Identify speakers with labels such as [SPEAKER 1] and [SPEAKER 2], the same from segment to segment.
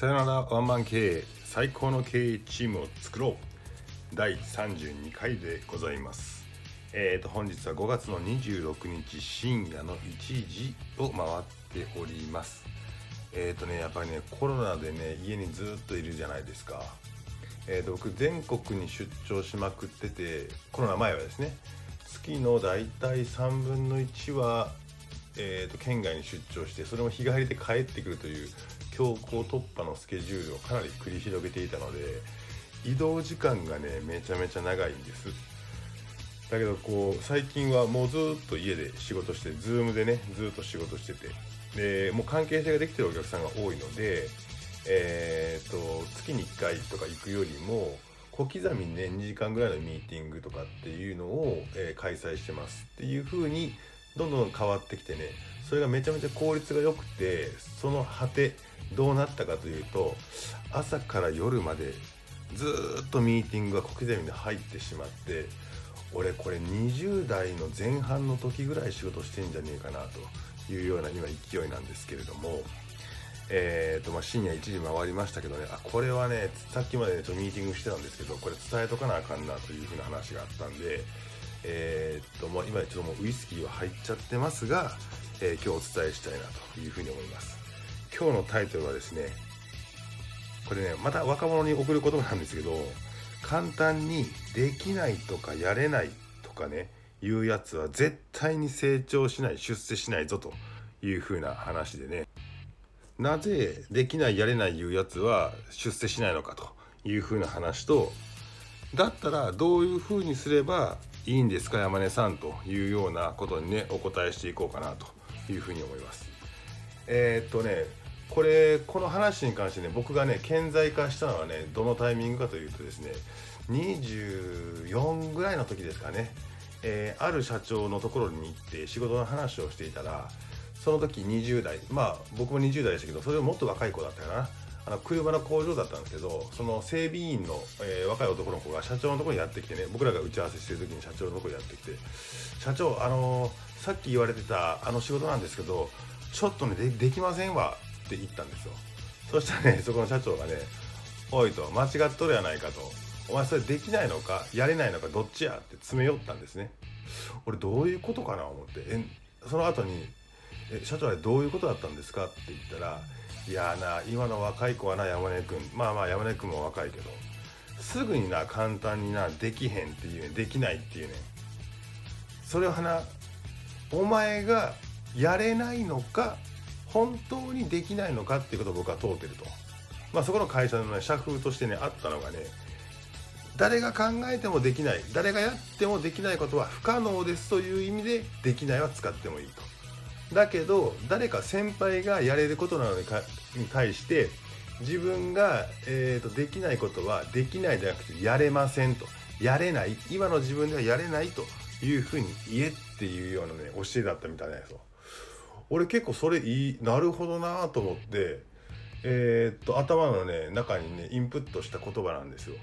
[SPEAKER 1] さよならワンマン経営最高の経営チームを作ろう。第32回でございます。えーと本日は5月の26日深夜の1時を回っております。えーとねやっぱりねコロナでね家にずっといるじゃないですか。えーと僕全国に出張しまくっててコロナ前はですね月の大体3分の1はえーと県外に出張してそれも日帰りで帰ってくるという強行突破のスケジュールをかなり繰り広げていたので移動時間がねめちゃめちゃ長いんです。だけどこう最近はもうずっと家で仕事して Zoom でねずっと仕事してて。でもう関係性ができてるお客さんが多いのでえー、と月に1回とか行くよりも小刻みにね2時間ぐらいのミーティングとかっていうのを、えー開催してますっていう風にどんどん変わってきてねそれがめちゃめちゃ効率が良くてその果てどうなったかというと朝から夜までずっとミーティングが小刻みに入ってしまって俺これ20代の前半の時ぐらい仕事してんじゃねえかなというような今勢いなんですけれども。えーとまあ、深夜1時回りましたけどねあこれはねさっきまで、ね、ちょっとミーティングしてたんですけどこれ伝えとかなあかんなというふうな話があったんで、えーともう今ちょっともうウイスキーは入っちゃってますが、えー今日お伝えしたいなというふうに思います今日のタイトルはですねこれねまた若者に送る言葉なんですけど簡単にできないとかやれないとかねいうやつは絶対に成長しない出世しないぞというふうな話でねなぜできないやれないいうやつは出世しないのかというふうな話とだったらどういうふうにすればいいんですか山根さんというようなことにねお答えしていこうかなというふうに思います。えーっとねこれこの話に関してね僕がね顕在化したのはねどのタイミングかというとですね24ぐらいの時ですかね、えーある社長のところに行って仕事の話をしていたらその時20代まあ僕も20代でしたけどそれよりもっと若い子だったかな。あの車の工場だったんですけどその整備員の、えー若い男の子が社長のところにやってきてね僕らが打ち合わせしてる時に社長のところにやってきて「社長あのーさっき言われてたあの仕事なんですけどちょっとねでできませんわ」って言ったんですよ。そしたらね そこの社長がね「おい」と「間違っとるやないか」と「お前それできないのか？やれないのか？どっちや」って詰め寄ったんですね。俺どういうことかな？思って。えその後にえ社長あれどういうことだったんですか?」って言ったら「いやな今の若い子はな山根君。まあまあ山根君も若いけど。すぐにな簡単になできへんっていうねできないっていうね。それはなお前がやれないのか？本当にできないのかっていうことを僕は問うてると。まあそこの会社のね社風としてねあったのがね誰が考えてもできない誰がやってもできないことは不可能ですという意味でできないは使ってもいいと。だけど誰か先輩がやれることなのにかに対して自分が、えー、とできないことはできないじゃなくてやれませんと。やれない今の自分ではやれないというふうに言えっていうようなね教えだったみたいなんですよ。俺結構それいいなるほどなと思ってえーっと頭のね中にねインプットした言葉なんですよ。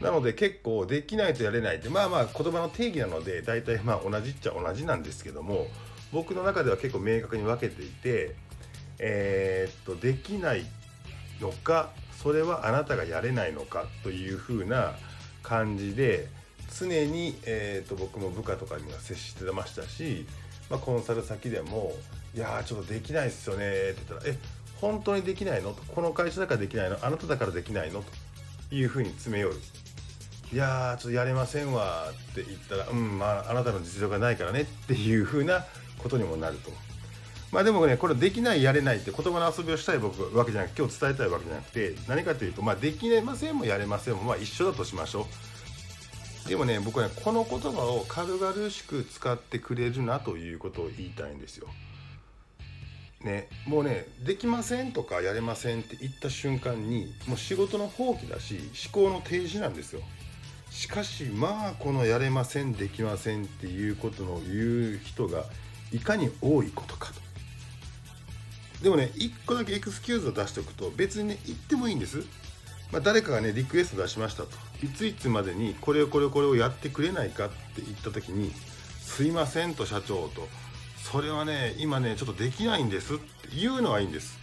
[SPEAKER 1] なので結構できないとやれないってまあまあ言葉の定義なので大体まあ同じっちゃ同じなんですけども僕の中では結構明確に分けていてえーっとできないのかそれはあなたがやれないのかというふうな感じで常に、えー、と僕も部下とかには接してましたし、まあ、コンサル先でも「いやーちょっとできないっすよね」って言ったら「え本当にできないの?」と「この会社だからできないの？あなただからできないの?」というふうに詰め寄る。いやーちょっとやれませんわって言ったら「うんまああなたの実力がないからね」っていうふうなことにもなると。まあでもねこれできないやれないって言葉の遊びをしたい僕わけじゃなくて今日伝えたいわけじゃなくて何かというとまあできませんもやれませんもまあ一緒だとしましょうでもね僕はねこの言葉を軽々しく使ってくれるなということを言いたいんですよ。ねもうねできませんとかやれませんって言った瞬間にもう仕事の放棄だし思考の停止なんですよ。しかしまあこのやれませんできませんっていうことの言う人がいかに多いことかと。でもね1個だけエクスキューズを出しておくと別にね言ってもいいんです、まあ、誰かがねリクエスト出しましたと。いついつまでにこれをこれをこれをやってくれないかって言った時に「すいません」と社長と「それはね今ねちょっとできないんです」って言うのはいいんです。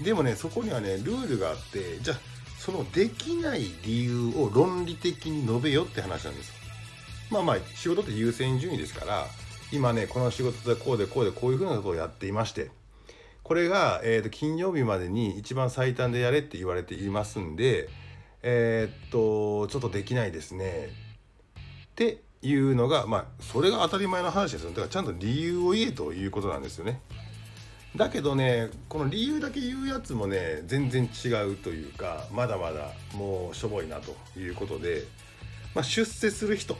[SPEAKER 1] でもねそこにはねルールがあってじゃあそのできない理由を論理的に述べよって話なんです。よまあまあ仕事って優先順位ですから今ねこの仕事でこうでこうでこういうふうなことをやっていましてこれが、えー、と金曜日までに一番最短でやれって言われていますんでえー、っとちょっとできないですねっていうのがまあそれが当たり前の話ですよだからちゃんと理由を言えということなんですよね。だけどねこの理由だけ言うやつもね全然違うというかまだまだもうしょぼいなということで、まあ、出世する人、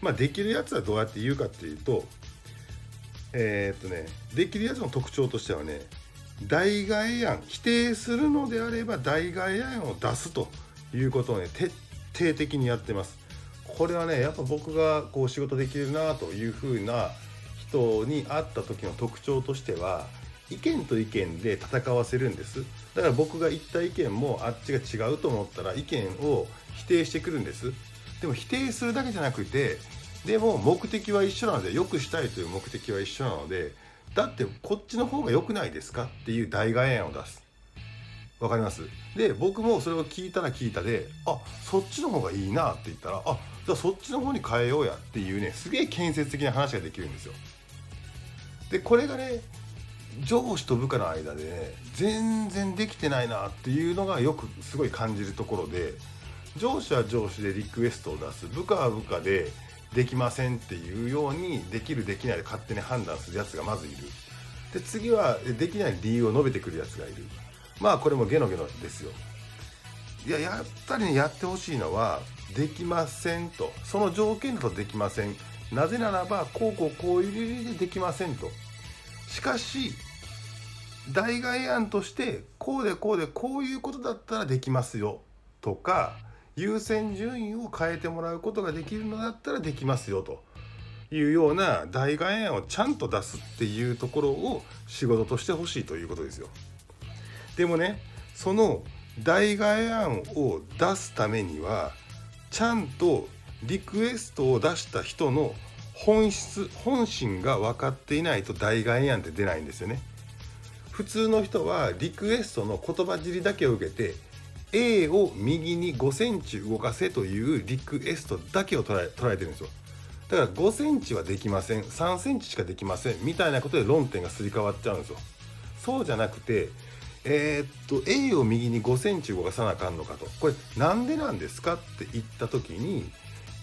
[SPEAKER 1] まあ、できるやつはどうやって言うかっていうとえー、っとねできるやつの特徴としてはね代替案否定するのであれば代替案を出すということをね徹底的にやってます。これはねやっぱ僕がこう仕事できるなというふうな人に会った時の特徴としては意見と意見で戦わせるんですだから僕が言った意見もあっちが違うと思ったら意見を否定してくるんですでも否定するだけじゃなくてでも目的は一緒なので良くしたいという目的は一緒なのでだってこっちの方が良くないですかっていう代替案を出す。わかります？で僕もそれを聞いたら聞いたであそっちの方がいいなって言ったらあじゃあそっちの方に変えようやっていうねすげえ建設的な話ができるんですよ。でこれがね上司と部下の間でね全然できてないなっていうのがよくすごい感じるところで上司は上司でリクエストを出す部下は部下でできませんっていうようにできるできないで勝手に判断するやつがまずいる。で次はできない理由を述べてくるやつがいる。まあこれもゲノゲノですよ。いややっぱりねやってほしいのはできませんと。その条件だとできません。なぜならばこうこうこういう理由でできませんと。しかし代替案としてこうでこうでこういうことだったらできますよとか優先順位を変えてもらうことができるのだったらできますよというような代替案をちゃんと出すっていうところを仕事としてほしいということですよ。でもねその代替案を出すためにはちゃんとリクエストを出した人の本質本心が分かっていないと代替案って出ないんですよね。普通の人はリクエストの言葉尻だけを受けて A を右に5センチ動かせというリクエストだけを捉え捉えてるんですよ。だから5センチはできません3センチしかできませんみたいなことで論点がすり替わっちゃうんですよ。そうじゃなくてえー、っと A を右に5センチ動かさなあかんのかとこれなんでなんですかって言った時に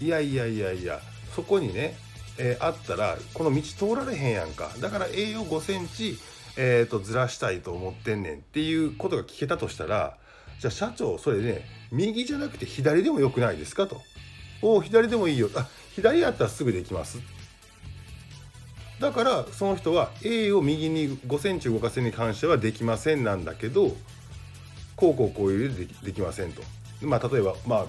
[SPEAKER 1] いやいやいやいやそこにね、えー、あったらこの道通られへんやんかだから A を5センチ、えー、とずらしたいと思ってんねんっていうことが聞けたとしたらじゃあ社長それね右じゃなくて左でもよくないですかと。おお左でもいいよ。あ左やったらすぐできます。だからその人は A を右に5センチ動かせに関してはできませんなんだけどこうこうこういうでできませんと。まあ例えばまあ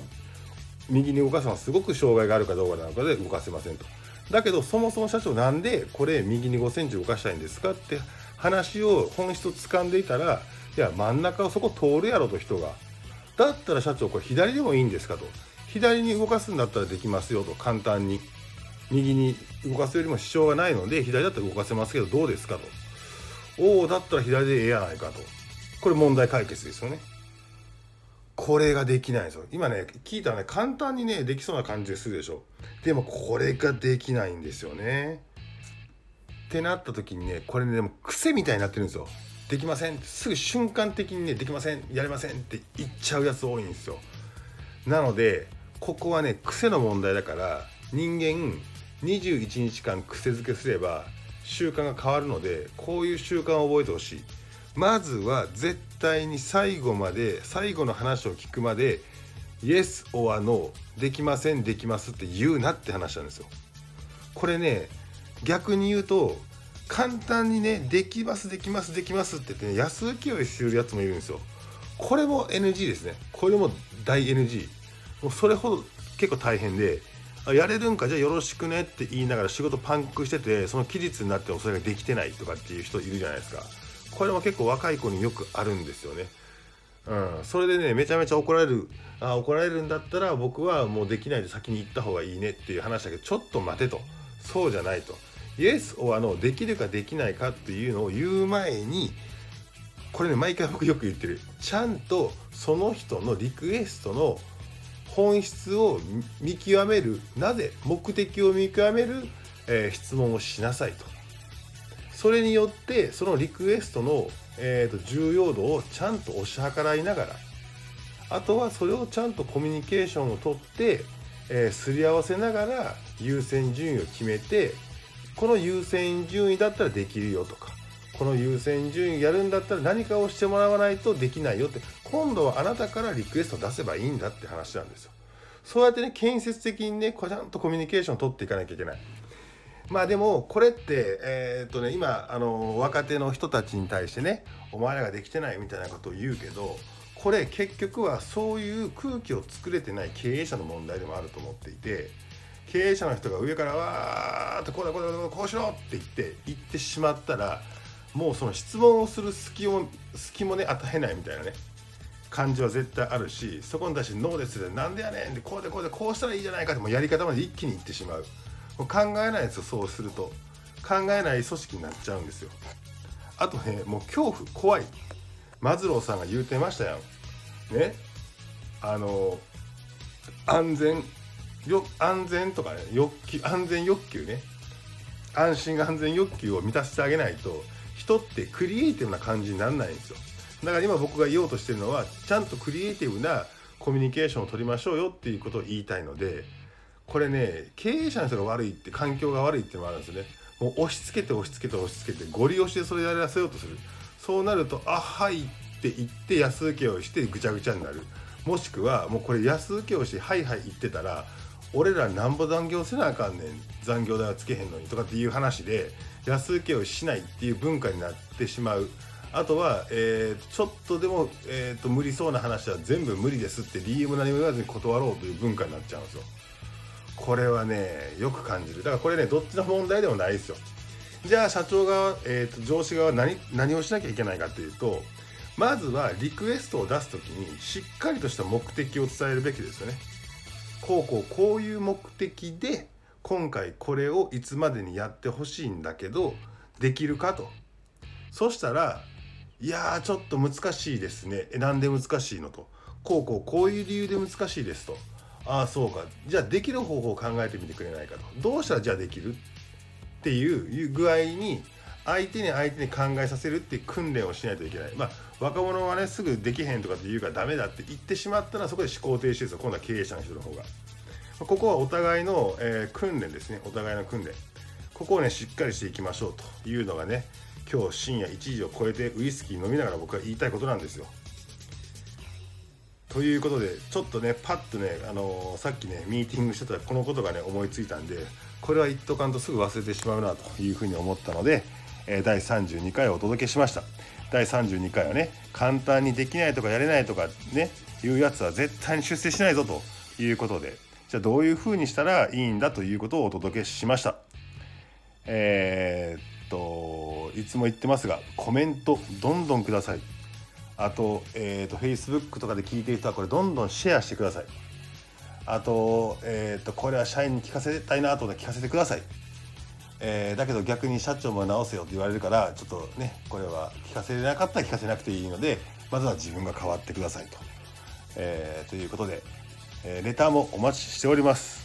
[SPEAKER 1] 右に動かすのはすごく障害があるかどうかなのかで動かせませんと。だけどそもそも社長なんでこれ右に5センチ動かしたいんですかって話を本質を掴んでいたらいや真ん中をそこ通るやろと人が。だったら社長これ左でもいいんですかと。左に動かすんだったらできますよと。簡単に。右に動かすよりも支障がないので左だったら動かせますけどどうですかと。おおだったら左でええやないかと。これ問題解決ですよね。これができないんですよ。今ね聞いたらね簡単にねできそうな感じがするでしょ。でもこれができないんですよね。ってなった時にねこれねでも癖みたいになってるんですよ。できません。すぐ瞬間的にねできません。やれません。って言っちゃうやつ多いんですよ。なのでここはね癖の問題だから人間21日間癖づけすれば習慣が変わるのでこういう習慣を覚えてほしい。まずは絶対に最後まで最後の話を聞くまで Yes or No できませんできますって言うなって話なんですよ。これね逆に言うと簡単にねできますできますできますって言ってね安請け負いするやつもいるんですよ。これも NG ですね。これも大 NG もうそれほど結構大変でやれるんかじゃあよろしくねって言いながら仕事パンクしててその期日になってもそれができてないとかっていう人いるじゃないですか。これも結構若い子によくあるんですよね。うん、それでねめちゃめちゃ怒られるあ怒られるんだったら僕はもうできないで先に行った方がいいねっていう話だけどちょっと待てと。そうじゃないと。イエス or のできるかできないかっていうのを言う前にこれね毎回僕よく言ってる。ちゃんとその人のリクエストの本質を見極める。なぜ目的を見極める、えー、質問をしなさいと。それによってそのリクエストの、えーと、重要度をちゃんと推し量らいながらあとはそれをちゃんとコミュニケーションをとって、えー、すり合わせながら優先順位を決めてこの優先順位だったらできるよとかこの優先順位やるんだったら何かをしてもらわないとできないよって今度はあなたからリクエスト出せばいいんだって話なんですよ。そうやってね建設的にねちゃんとコミュニケーションを取っていかなきゃいけない。まあでもこれってえ、っとね今あの若手の人たちに対してねお前らができてないみたいなことを言うけどこれ結局はそういう空気を作れてない経営者の問題でもあると思っていて経営者の人が上からわーっとこうだこうだこうしろって言って言ってしまったらもうその質問をする隙も隙もね与えないみたいなね感じは絶対あるしそこに対して「ノーです」で「なんでやねん」でこうでこうでこうしたらいいじゃないかってもうやり方まで一気にいってしまうもう考えないですよそうすると考えない組織になっちゃうんですよあとねもう恐怖怖いマズローさんが言うてましたやんねあの安全よ安全とかね欲求安全欲求ね。安心安全欲求を満たしてあげないと人ってクリエイティブな感じにならないんですよ。だから今僕が言おうとしてるのはちゃんとクリエイティブなコミュニケーションを取りましょうよっていうことを言いたいのでこれね経営者の人が悪いって環境が悪いっていうのもあるんですよね。もう押し付けて押し付けて押し付けてゴリ押しでそれやらせようとする。そうなると「あはい」って言って安請けをしてぐちゃぐちゃになる。もしくはもうこれ安請けをして「はいはい」言ってたら俺らなんぼ残業せなあかんねん残業代はつけへんのにとかっていう話で安請けをしないっていう文化になってしまう。あとは、えー、ちょっとでも、えーと、無理そうな話は全部無理ですって DM 何も言わずに断ろうという文化になっちゃうんですよ。これはねよく感じる。だからこれねどっちの問題でもないですよ。じゃあ社長側、えーと、上司側は何何をしなきゃいけないかっていうとまずはリクエストを出す時にしっかりとした目的を伝えるべきですよね。こうこうこういう目的で今回これをいつまでにやってほしいんだけどできるかと。そしたらいやーちょっと難しいですね。えなんで難しいのと。こうこうこういう理由で難しいですと。ああそうか。じゃあできる方法を考えてみてくれないかと。どうしたらじゃあできるっていう具合に相手に相手に考えさせるっていう訓練をしないといけない。まあ若者はねすぐできへんとかって言うからダメだって言ってしまったらそこで思考停止ですよ。今度は経営者の人の方が。ここはお互いの、えー、訓練ですね。お互いの訓練。ここをねしっかりしていきましょうというのがね今日深夜1時を超えてウイスキー飲みながら僕は言いたいことなんですよ。ということでちょっとねパッとね、あのー、さっきねミーティングしてたらこのことがね思いついたんでこれは言っとかんとすぐ忘れてしまうなというふうに思ったのでえ第32回をお届けしました。第32回はね簡単にできないとかやれないとかねいうやつは絶対に出世しないぞということでじゃあどういうふうにしたらいいんだということをお届けしました。えー、っといつも言ってますがコメントどんどんください。あと,、えーと、と Facebook とかで聞いている人はこれどんどんシェアしてください。あと,、えーと、とこれは社員に聞かせたいなと聞かせてください。えー、だけど逆に社長も直せよって言われるからちょっとねこれは聞かせれなかったら聞かせなくていいのでまずは自分が変わってくださいと。えー、ということで、えー、レターもお待ちしております。